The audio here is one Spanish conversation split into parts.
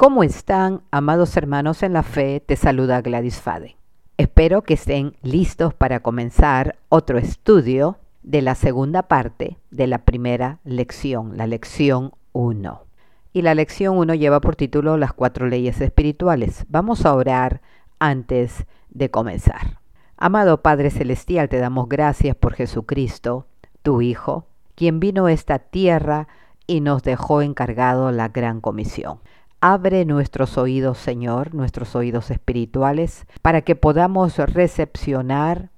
¿Cómo están, amados hermanos en la fe? Te saluda Gladys Fade. Espero que estén listos para comenzar otro estudio de la segunda parte de la primera lección, la lección 1. Y la lección 1 lleva por título Las cuatro leyes espirituales. Vamos a orar antes de comenzar. Amado Padre Celestial, te damos gracias por Jesucristo, tu Hijo, quien vino a esta tierra y nos dejó encargado la gran comisión. Abre nuestros oídos, Señor, nuestros oídos espirituales, para que podamos recepcionar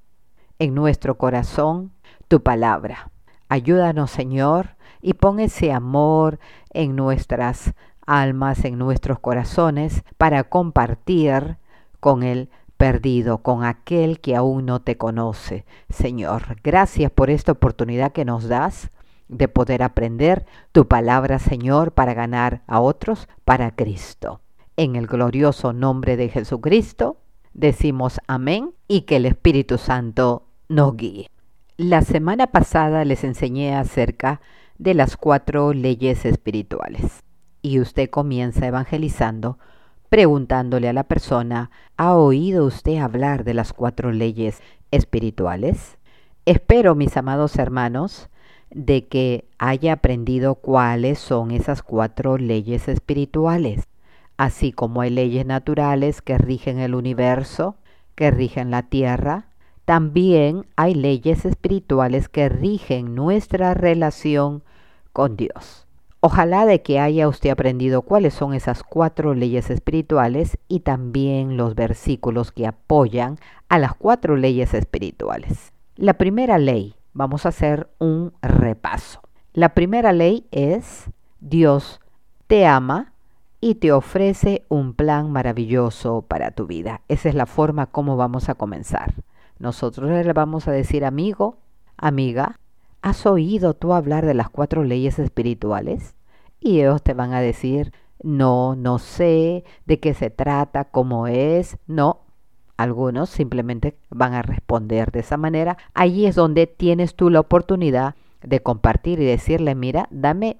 en nuestro corazón tu palabra. Ayúdanos, Señor, y pon ese amor en nuestras almas, en nuestros corazones, para compartir con el perdido, con aquel que aún no te conoce. Señor, gracias por esta oportunidad que nos das de poder aprender tu palabra, Señor, para ganar a otros para Cristo. En el glorioso nombre de Jesucristo, decimos amén y que el Espíritu Santo nos guíe. La semana pasada les enseñé acerca de las cuatro leyes espirituales y usted comienza evangelizando preguntándole a la persona, ¿ha oído usted hablar de las cuatro leyes espirituales? Espero, mis amados hermanos, de que haya aprendido cuáles son esas cuatro leyes espirituales, así como hay leyes naturales que rigen el universo, que rigen la tierra, también hay leyes espirituales que rigen nuestra relación con Dios. Ojalá de que haya usted aprendido cuáles son esas cuatro leyes espirituales y también los versículos que apoyan a las cuatro leyes espirituales. La primera ley vamos a hacer un repaso. La primera ley es Dios te ama y te ofrece un plan maravilloso para tu vida. Esa es la forma como vamos a comenzar. Nosotros le vamos a decir, amigo, amiga, ¿has oído tú hablar de las cuatro leyes espirituales? Y ellos te van a decir, no, no sé de qué se trata, cómo es, no, algunos simplemente van a responder de esa manera. Allí es donde tienes tú la oportunidad de compartir y decirle, mira, dame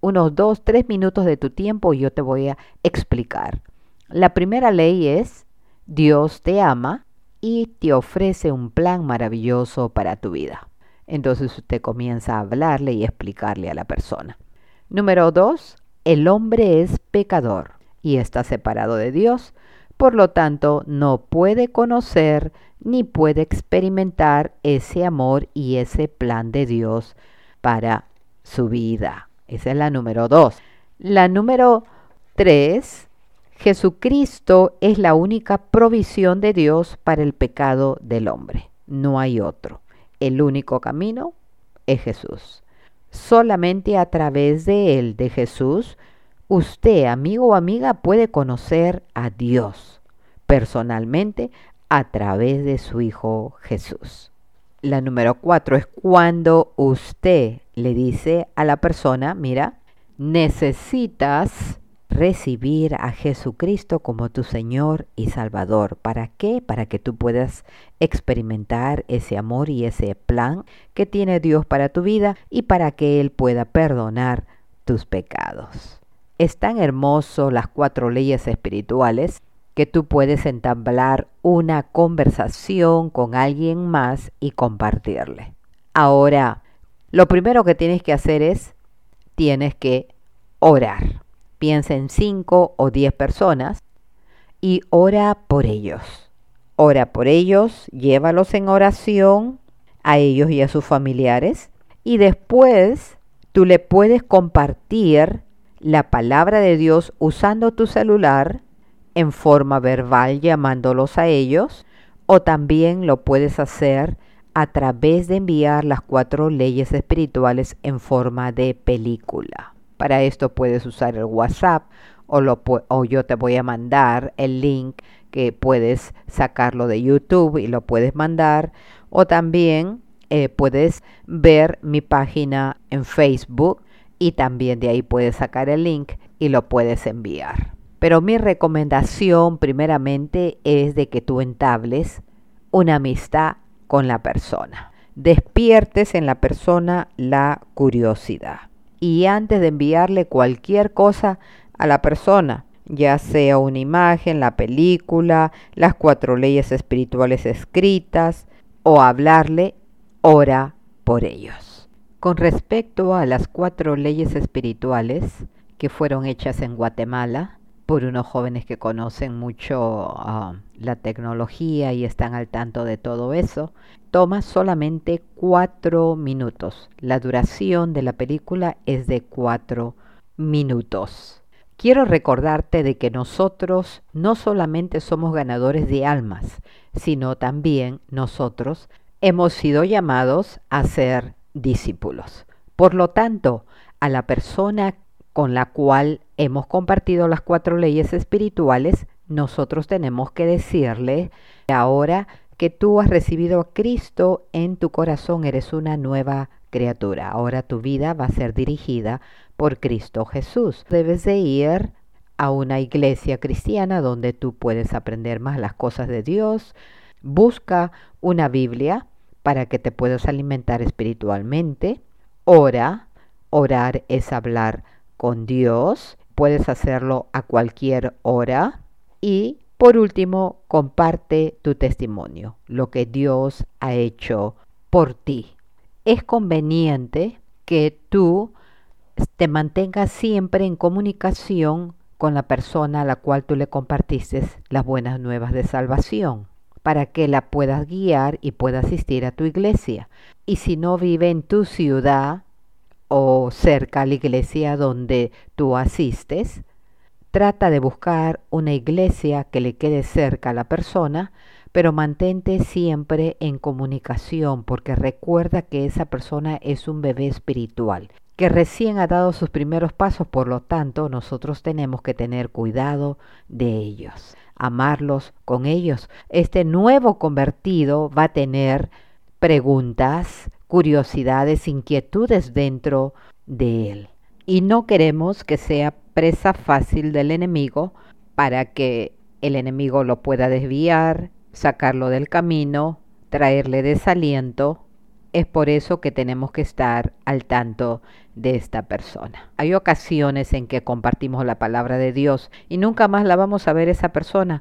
unos dos, tres minutos de tu tiempo y yo te voy a explicar. La primera ley es, Dios te ama y te ofrece un plan maravilloso para tu vida. Entonces usted comienza a hablarle y explicarle a la persona. Número dos, el hombre es pecador y está separado de Dios por lo tanto no puede conocer ni puede experimentar ese amor y ese plan de Dios para su vida. Esa es la número dos. La número tres, Jesucristo es la única provisión de Dios para el pecado del hombre. No hay otro. El único camino es Jesús. Solamente a través de él, de Jesús, usted, amigo o amiga, puede conocer a Dios personalmente a través de su Hijo Jesús. La número cuatro es cuando usted le dice a la persona, mira, necesitas recibir a Jesucristo como tu Señor y Salvador. ¿Para qué? Para que tú puedas experimentar ese amor y ese plan que tiene Dios para tu vida y para que Él pueda perdonar tus pecados. Es tan hermoso las cuatro leyes espirituales que tú puedes entablar una conversación con alguien más y compartirle. Ahora, lo primero que tienes que hacer es, tienes que orar. Piensa en cinco o diez personas y ora por ellos. Ora por ellos, llévalos en oración a ellos y a sus familiares y después tú le puedes compartir la palabra de Dios usando tu celular en forma verbal llamándolos a ellos o también lo puedes hacer a través de enviar las cuatro leyes espirituales en forma de película. Para esto puedes usar el WhatsApp o, lo, o yo te voy a mandar el link que puedes sacarlo de YouTube y lo puedes mandar o también eh, puedes ver mi página en Facebook y también de ahí puedes sacar el link y lo puedes enviar. Pero mi recomendación primeramente es de que tú entables una amistad con la persona. Despiertes en la persona la curiosidad. Y antes de enviarle cualquier cosa a la persona, ya sea una imagen, la película, las cuatro leyes espirituales escritas o hablarle, ora por ellos. Con respecto a las cuatro leyes espirituales que fueron hechas en Guatemala, por unos jóvenes que conocen mucho uh, la tecnología y están al tanto de todo eso. Toma solamente cuatro minutos. La duración de la película es de cuatro minutos. Quiero recordarte de que nosotros no solamente somos ganadores de almas, sino también nosotros hemos sido llamados a ser discípulos. Por lo tanto, a la persona con la cual hemos compartido las cuatro leyes espirituales, nosotros tenemos que decirle, ahora que tú has recibido a Cristo en tu corazón, eres una nueva criatura. Ahora tu vida va a ser dirigida por Cristo Jesús. Debes de ir a una iglesia cristiana donde tú puedes aprender más las cosas de Dios. Busca una Biblia para que te puedas alimentar espiritualmente. Ora. Orar es hablar con Dios. Puedes hacerlo a cualquier hora. Y por último, comparte tu testimonio, lo que Dios ha hecho por ti. Es conveniente que tú te mantengas siempre en comunicación con la persona a la cual tú le compartiste las buenas nuevas de salvación, para que la puedas guiar y pueda asistir a tu iglesia. Y si no vive en tu ciudad o cerca a la iglesia donde tú asistes, Trata de buscar una iglesia que le quede cerca a la persona, pero mantente siempre en comunicación porque recuerda que esa persona es un bebé espiritual que recién ha dado sus primeros pasos, por lo tanto nosotros tenemos que tener cuidado de ellos, amarlos con ellos. Este nuevo convertido va a tener preguntas, curiosidades, inquietudes dentro de él. Y no queremos que sea presa fácil del enemigo para que el enemigo lo pueda desviar, sacarlo del camino, traerle desaliento. Es por eso que tenemos que estar al tanto de esta persona. Hay ocasiones en que compartimos la palabra de Dios y nunca más la vamos a ver esa persona,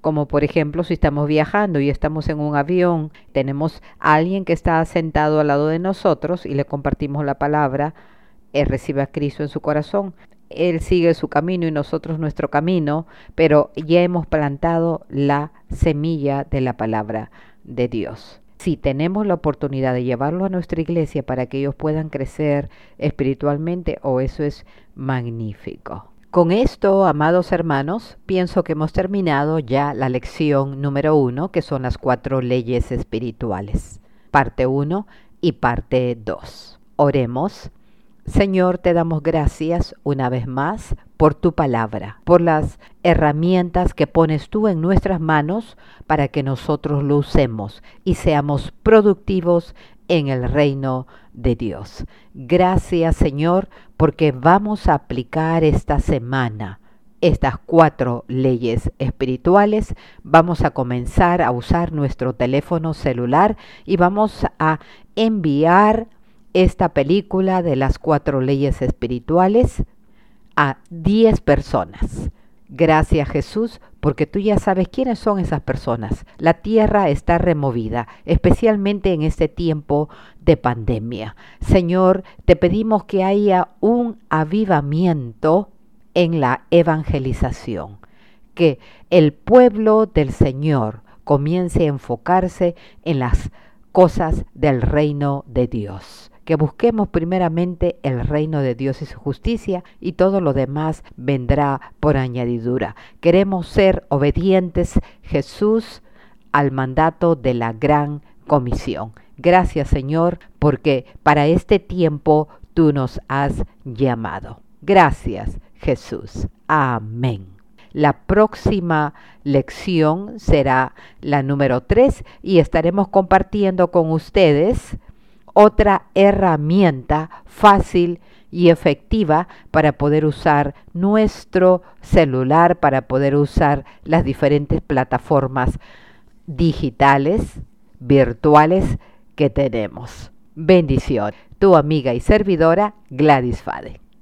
como por ejemplo si estamos viajando y estamos en un avión, tenemos a alguien que está sentado al lado de nosotros y le compartimos la palabra, él recibe a Cristo en su corazón, él sigue su camino y nosotros nuestro camino, pero ya hemos plantado la semilla de la palabra de Dios. Si tenemos la oportunidad de llevarlo a nuestra iglesia para que ellos puedan crecer espiritualmente, o oh, eso es magnífico. Con esto, amados hermanos, pienso que hemos terminado ya la lección número uno, que son las cuatro leyes espirituales, parte uno y parte dos. Oremos. Señor, te damos gracias una vez más por tu palabra, por las herramientas que pones tú en nuestras manos para que nosotros lo usemos y seamos productivos en el reino de Dios. Gracias, Señor, porque vamos a aplicar esta semana estas cuatro leyes espirituales, vamos a comenzar a usar nuestro teléfono celular y vamos a enviar esta película de las cuatro leyes espirituales a diez personas. Gracias Jesús, porque tú ya sabes quiénes son esas personas. La tierra está removida, especialmente en este tiempo de pandemia. Señor, te pedimos que haya un avivamiento en la evangelización, que el pueblo del Señor comience a enfocarse en las cosas del reino de Dios que busquemos primeramente el reino de Dios y su justicia y todo lo demás vendrá por añadidura. Queremos ser obedientes, Jesús, al mandato de la gran comisión. Gracias Señor, porque para este tiempo tú nos has llamado. Gracias Jesús. Amén. La próxima lección será la número 3 y estaremos compartiendo con ustedes otra herramienta fácil y efectiva para poder usar nuestro celular, para poder usar las diferentes plataformas digitales, virtuales que tenemos. Bendición. Tu amiga y servidora Gladys Fade.